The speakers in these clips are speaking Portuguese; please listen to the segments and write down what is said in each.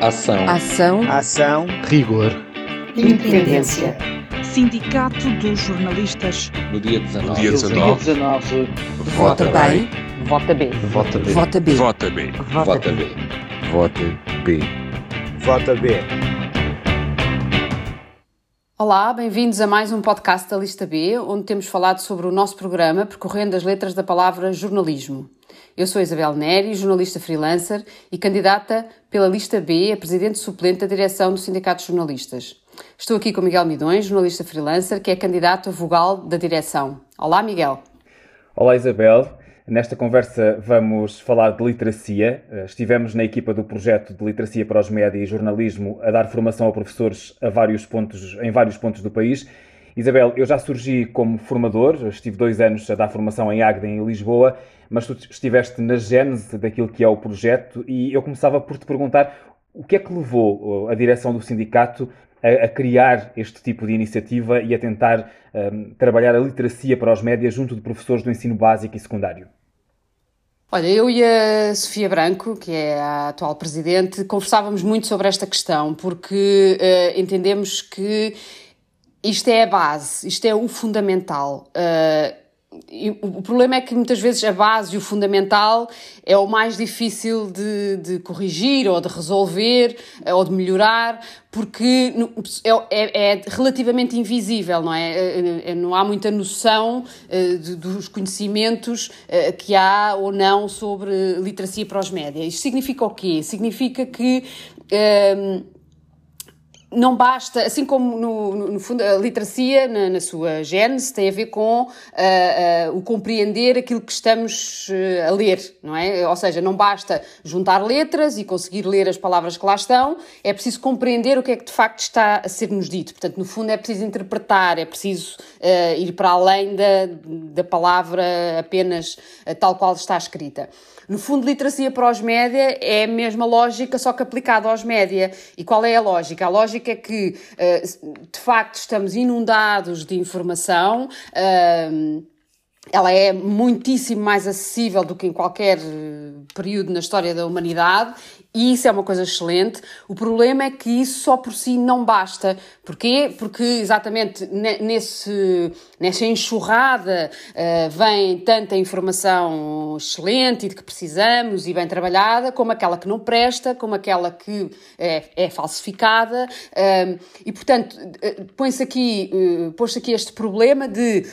Ação. Ação. Ação. Rigor. Independência. Sindicato dos Jornalistas. No dia 19. No dia 19. 19. Vota bem. Vota B. Vota B. Vota B. Vota B. Vota B. Vota B. Vota B. Olá, bem-vindos a mais um podcast da Lista B, onde temos falado sobre o nosso programa percorrendo as letras da palavra jornalismo. Eu sou Isabel Neri, jornalista freelancer e candidata pela Lista B a presidente suplente da direção do Sindicato de Jornalistas. Estou aqui com Miguel Midões, jornalista freelancer, que é candidato a vogal da direção. Olá, Miguel. Olá, Isabel. Nesta conversa vamos falar de literacia. Estivemos na equipa do projeto de literacia para os média e jornalismo a dar formação a professores a vários pontos, em vários pontos do país. Isabel, eu já surgi como formador, estive dois anos a dar formação em Agda, em Lisboa, mas tu estiveste na gênese daquilo que é o projeto e eu começava por te perguntar o que é que levou a direção do sindicato a, a criar este tipo de iniciativa e a tentar um, trabalhar a literacia para os médias junto de professores do ensino básico e secundário? Olha, eu e a Sofia Branco, que é a atual presidente, conversávamos muito sobre esta questão, porque uh, entendemos que isto é a base, isto é o fundamental. Uh, o problema é que muitas vezes a base e o fundamental é o mais difícil de, de corrigir ou de resolver ou de melhorar, porque é, é, é relativamente invisível, não é? Não há muita noção dos conhecimentos que há ou não sobre literacia para os médias. Isto significa o quê? Significa que. Uh, não basta, assim como no, no, no fundo a literacia na, na, sua gênese tem a ver com uh, uh, o compreender aquilo que estamos uh, a ler, não é? Ou seja, não basta juntar letras e conseguir ler as palavras que lá estão, é preciso compreender o que é que de facto está a ser-nos dito. Portanto, no fundo é preciso interpretar, é preciso ir para além da, da palavra apenas tal qual está escrita. No fundo, literacia para os média é a mesma lógica, só que aplicada aos média. E qual é a lógica? A lógica é que, eh, de facto, estamos inundados de informação. Eh, ela é muitíssimo mais acessível do que em qualquer eh, período na história da humanidade e isso é uma coisa excelente. O problema é que isso só por si não basta. Porquê? Porque exatamente nesse, nessa enxurrada uh, vem tanta informação excelente e de que precisamos e bem trabalhada, como aquela que não presta, como aquela que é, é falsificada. Uh, e portanto, uh, põe-se aqui, uh, pôs-se aqui este problema de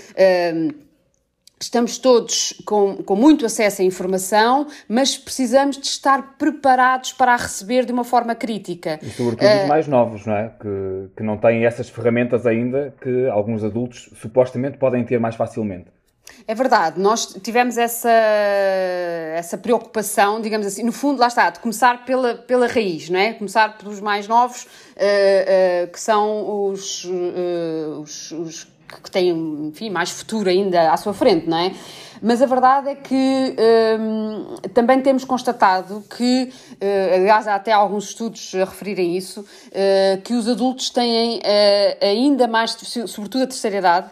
Estamos todos com, com muito acesso à informação, mas precisamos de estar preparados para a receber de uma forma crítica. E sobretudo uh, os mais novos, não é? Que, que não têm essas ferramentas ainda que alguns adultos supostamente podem ter mais facilmente. É verdade, nós tivemos essa, essa preocupação, digamos assim, no fundo, lá está, de começar pela, pela raiz, não é? Começar pelos mais novos, uh, uh, que são os, uh, os, os que têm, enfim, mais futuro ainda à sua frente, não é? Mas a verdade é que hum, também temos constatado que, uh, aliás, há até alguns estudos a referirem isso, uh, que os adultos têm uh, ainda mais, sobretudo a terceira idade,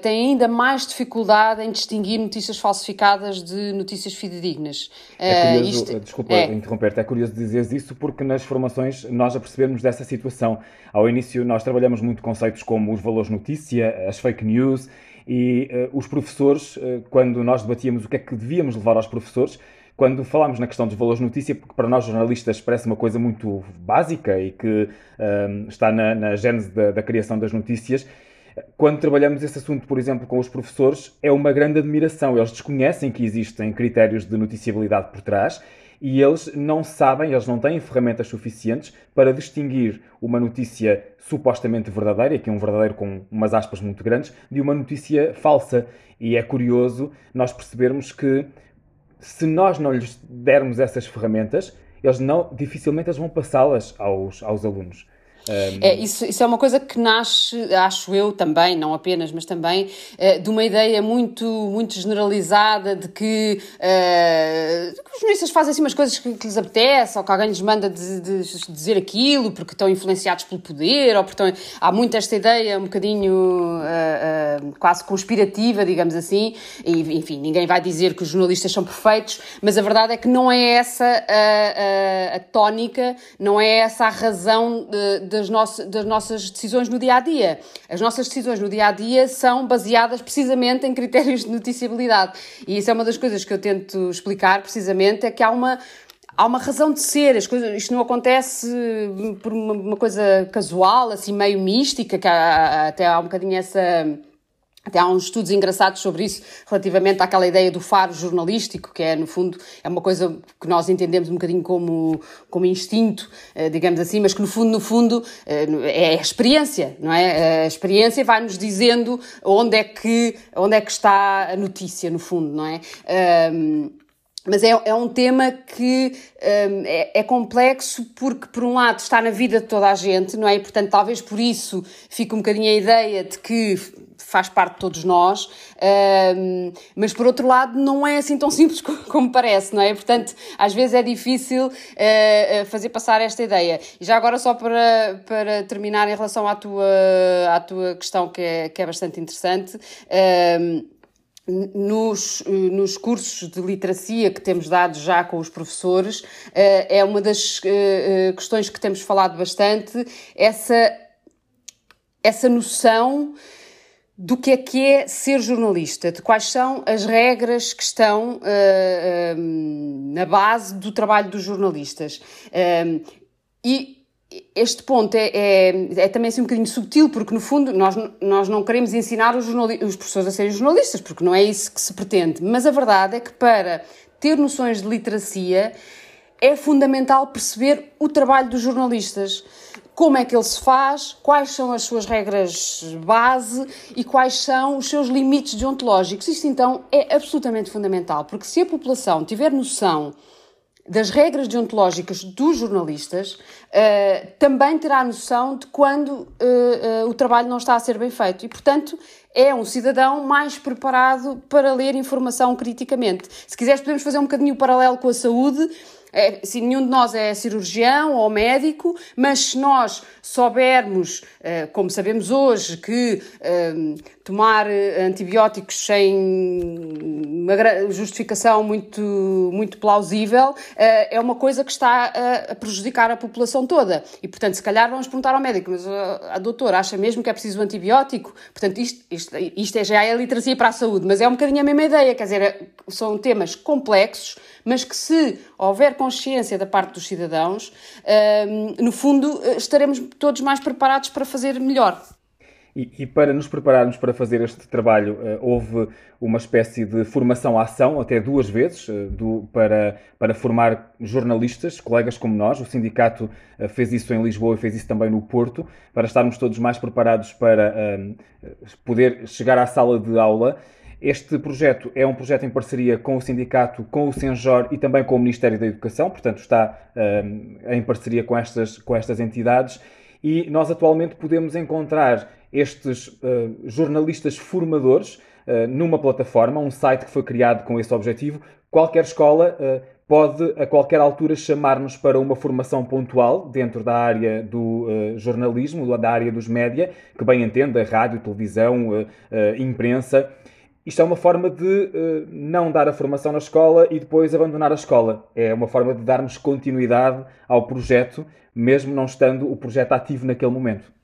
têm ainda mais dificuldade em distinguir notícias falsificadas de notícias fidedignas. É curioso, isto, desculpa é, interromper-te, é curioso dizeres isso porque nas formações nós apercebemos dessa situação. Ao início nós trabalhamos muito conceitos como os valores notícia, as fake news, e uh, os professores, uh, quando nós debatíamos o que é que devíamos levar aos professores, quando falámos na questão dos valores de notícia, porque para nós jornalistas parece uma coisa muito básica e que uh, está na, na gênese da, da criação das notícias, quando trabalhamos esse assunto, por exemplo, com os professores, é uma grande admiração. Eles desconhecem que existem critérios de noticiabilidade por trás e eles não sabem, eles não têm ferramentas suficientes para distinguir uma notícia supostamente verdadeira, que é um verdadeiro com umas aspas muito grandes, de uma notícia falsa. E é curioso nós percebermos que se nós não lhes dermos essas ferramentas, eles não, dificilmente eles vão passá-las aos, aos alunos. É, isso, isso é uma coisa que nasce, acho eu também, não apenas, mas também, uh, de uma ideia muito, muito generalizada de que, uh, os jornalistas fazem assim umas coisas que, que lhes apetece, ou que alguém lhes manda de, de, de dizer aquilo porque estão influenciados pelo poder, ou porque estão... há muito esta ideia um bocadinho uh, quase conspirativa, digamos assim, e enfim, ninguém vai dizer que os jornalistas são perfeitos, mas a verdade é que não é essa a, a, a tónica, não é essa a razão de, das, nossas, das nossas decisões no dia a dia. As nossas decisões no dia a dia são baseadas precisamente em critérios de noticiabilidade. E isso é uma das coisas que eu tento explicar precisamente, é que há uma há uma razão de ser, as coisas, isto não acontece por uma, uma coisa casual, assim meio mística, que há, até há um bocadinho essa até há uns estudos engraçados sobre isso, relativamente àquela ideia do faro jornalístico, que é, no fundo, é uma coisa que nós entendemos um bocadinho como, como instinto, eh, digamos assim, mas que, no fundo, no fundo, eh, é a experiência, não é? A experiência vai-nos dizendo onde é, que, onde é que está a notícia, no fundo, não é? Um, mas é, é, um tema que um, é, é, complexo porque, por um lado, está na vida de toda a gente, não é? E, portanto, talvez por isso fique um bocadinho a ideia de que faz parte de todos nós, um, mas por outro lado não é assim tão simples como parece, não é? Portanto, às vezes é difícil uh, fazer passar esta ideia. E já agora, só para, para terminar, em relação à tua, à tua questão, que é, que é bastante interessante. Um, nos, nos cursos de literacia que temos dado já com os professores, é uma das questões que temos falado bastante, essa, essa noção do que é que é ser jornalista, de quais são as regras que estão na base do trabalho dos jornalistas. E este ponto é, é, é, também assim um bocadinho subtil, porque no fundo nós, nós não queremos ensinar os, os professores a serem jornalistas, porque não é isso que se pretende. Mas a verdade é que para ter noções de literacia é fundamental perceber o trabalho dos jornalistas como é que ele se faz, quais são as suas regras base e quais são os seus limites deontológicos. Isto então é absolutamente fundamental, porque se a população tiver noção das regras deontológicas dos jornalistas, uh, também terá noção de quando uh, uh, o trabalho não está a ser bem feito. E, portanto, é um cidadão mais preparado para ler informação criticamente. Se quiseres, podemos fazer um bocadinho paralelo com a saúde é, nenhum de nós é cirurgião ou médico, mas se nós soubermos, eh, como sabemos hoje, que eh, tomar eh, antibióticos sem uma justificação muito, muito plausível é uma coisa que está a prejudicar a população toda. E, portanto, se calhar vamos perguntar ao médico, mas a doutora acha mesmo que é preciso um antibiótico? Portanto, isto, isto, isto é, já é a literacia para a saúde, mas é um bocadinho a mesma ideia, quer dizer, são temas complexos, mas que se houver consciência da parte dos cidadãos, no fundo estaremos todos mais preparados para fazer melhor. E, e, para nos prepararmos para fazer este trabalho, uh, houve uma espécie de formação-ação, até duas vezes, uh, do, para, para formar jornalistas, colegas como nós. O sindicato fez isso em Lisboa e fez isso também no Porto, para estarmos todos mais preparados para poder chegar à sala de aula. Este projeto é um projeto em parceria com o sindicato, com o Senjor e também com o Ministério da Educação, portanto está em parceria com estas, com estas entidades e nós atualmente podemos encontrar estes uh, jornalistas formadores uh, numa plataforma, um site que foi criado com esse objetivo. Qualquer escola uh, pode, a qualquer altura, chamar-nos para uma formação pontual dentro da área do jornalismo, da área dos média, que bem entenda, rádio, televisão, imprensa. Isto é uma forma de não dar a formação na escola e depois abandonar a escola. É uma forma de darmos continuidade ao projeto, mesmo não estando o projeto ativo naquele momento.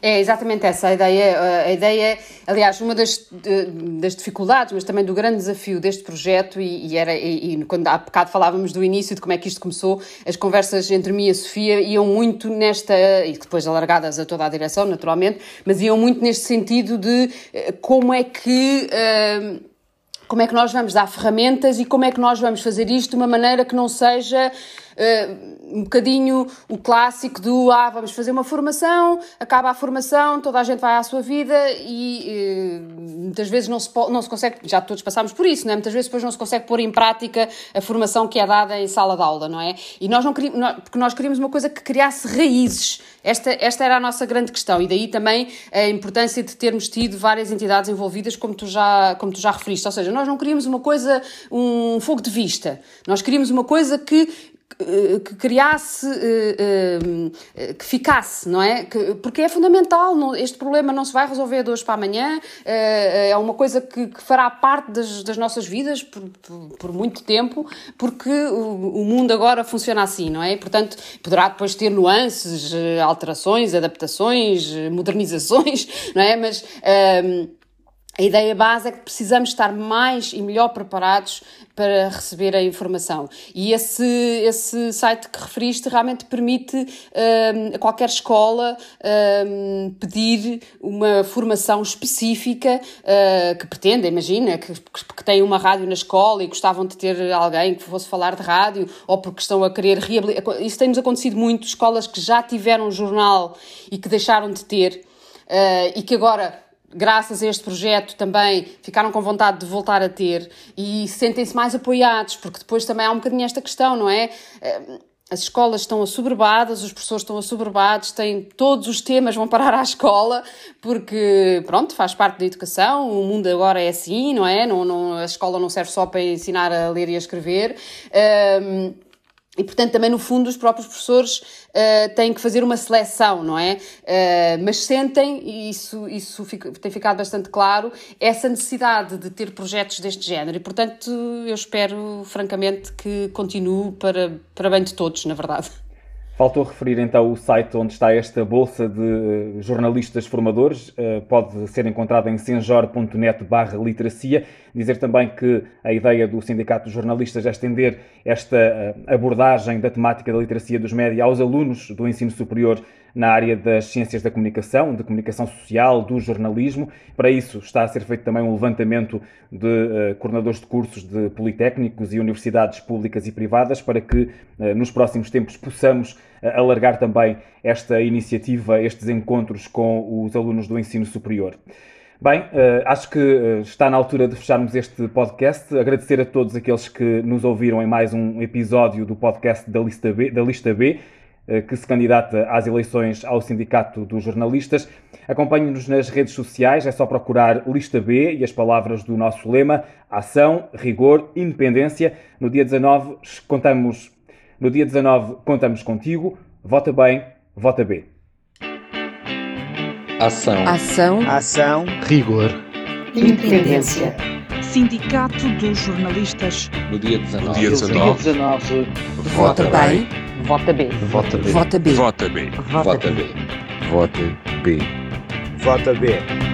É exatamente essa a ideia. A ideia, aliás, uma das, das dificuldades, mas também do grande desafio deste projeto, e, e era, e, e, quando há bocado falávamos do início, de como é que isto começou, as conversas entre mim e a Sofia iam muito nesta, e depois alargadas a toda a direção, naturalmente, mas iam muito neste sentido de eh, como é que. Uh, como é que nós vamos dar ferramentas e como é que nós vamos fazer isto de uma maneira que não seja uh, um bocadinho o clássico do ah, vamos fazer uma formação, acaba a formação, toda a gente vai à sua vida e uh, muitas vezes não se, não se consegue, já todos passámos por isso, não é? muitas vezes depois não se consegue pôr em prática a formação que é dada em sala de aula, não é? E nós não queríamos, porque nós queríamos uma coisa que criasse raízes. Esta, esta era a nossa grande questão e daí também a importância de termos tido várias entidades envolvidas, como tu já, como tu já referiste. Ou seja, nós não queríamos uma coisa, um fogo de vista. Nós queríamos uma coisa que que criasse, eh, eh, que ficasse, não é? Porque é fundamental, este problema não se vai resolver de hoje para amanhã, eh, é uma coisa que, fará parte das, nossas vidas por, muito tempo, porque o, mundo agora funciona assim, não é? Portanto, poderá depois ter nuances, alterações, adaptações, modernizações, não é? Mas a ideia base é que precisamos estar mais e melhor preparados para receber a informação. E esse, esse site que referiste realmente permite um, a qualquer escola um, pedir uma formação específica uh, que pretenda, imagina, que, que tem uma rádio na escola e gostavam de ter alguém que fosse falar de rádio ou porque estão a querer reabilitar. Isso tem-nos acontecido muito, escolas que já tiveram um jornal e que deixaram de ter. Uh, e que agora graças a este projeto também ficaram com vontade de voltar a ter e sentem-se mais apoiados, porque depois também há um bocadinho esta questão, não é? Eh, as escolas estão assoberbadas, os professores estão assoberbados, têm todos os temas vão parar à escola, porque, pronto, faz parte da educação, o mundo agora é assim, não é? Não, não, a escola não serve só para ensinar a ler e a escrever. Um, ehm, e, portanto, também no fundo os próprios professores uh, têm que fazer uma seleção, não é? Uh, mas sentem, e isso, isso tem ficado bastante claro, essa necessidade de ter projetos deste género. E, portanto, eu espero, francamente, que continue para, para bem de todos, na verdade. Faltou referir então o site onde está esta bolsa de jornalistas formadores, uh, pode ser encontrado em senjor.net barra literacia. Dizer também que a ideia do Sindicato de Jornalistas é estender esta uh, abordagem da temática da literacia dos média aos alunos do ensino superior na área das ciências da comunicação, de comunicação social, do jornalismo. Para isso está a ser feito também um levantamento de uh, coordenadores de cursos de politécnicos e universidades públicas e privadas para que uh, nos próximos tempos possamos uh, alargar também esta iniciativa, estes encontros com os alunos do ensino superior. Bem, acho que está na altura de fecharmos este podcast. Agradecer a todos aqueles que nos ouviram em mais um episódio do podcast da Lista B. Da Lista B. Eh, que se candidata às eleições ao Sindicato dos Jornalistas. Acompanhe-nos nas redes sociais, é só procurar Lista B e as palavras do nosso lema: ação, rigor, independência. No dia 19 contamos, no dia 19 contamos contigo. Vota bem, vota B. Ação. Ação. Ação. Rigor. Independência. Sindicato dos Jornalistas. No dia 19. No dia 19. 19. Vota bem. Vota B. Vota B. Vota B. Vota B. Vota B. Vota B. Vota B.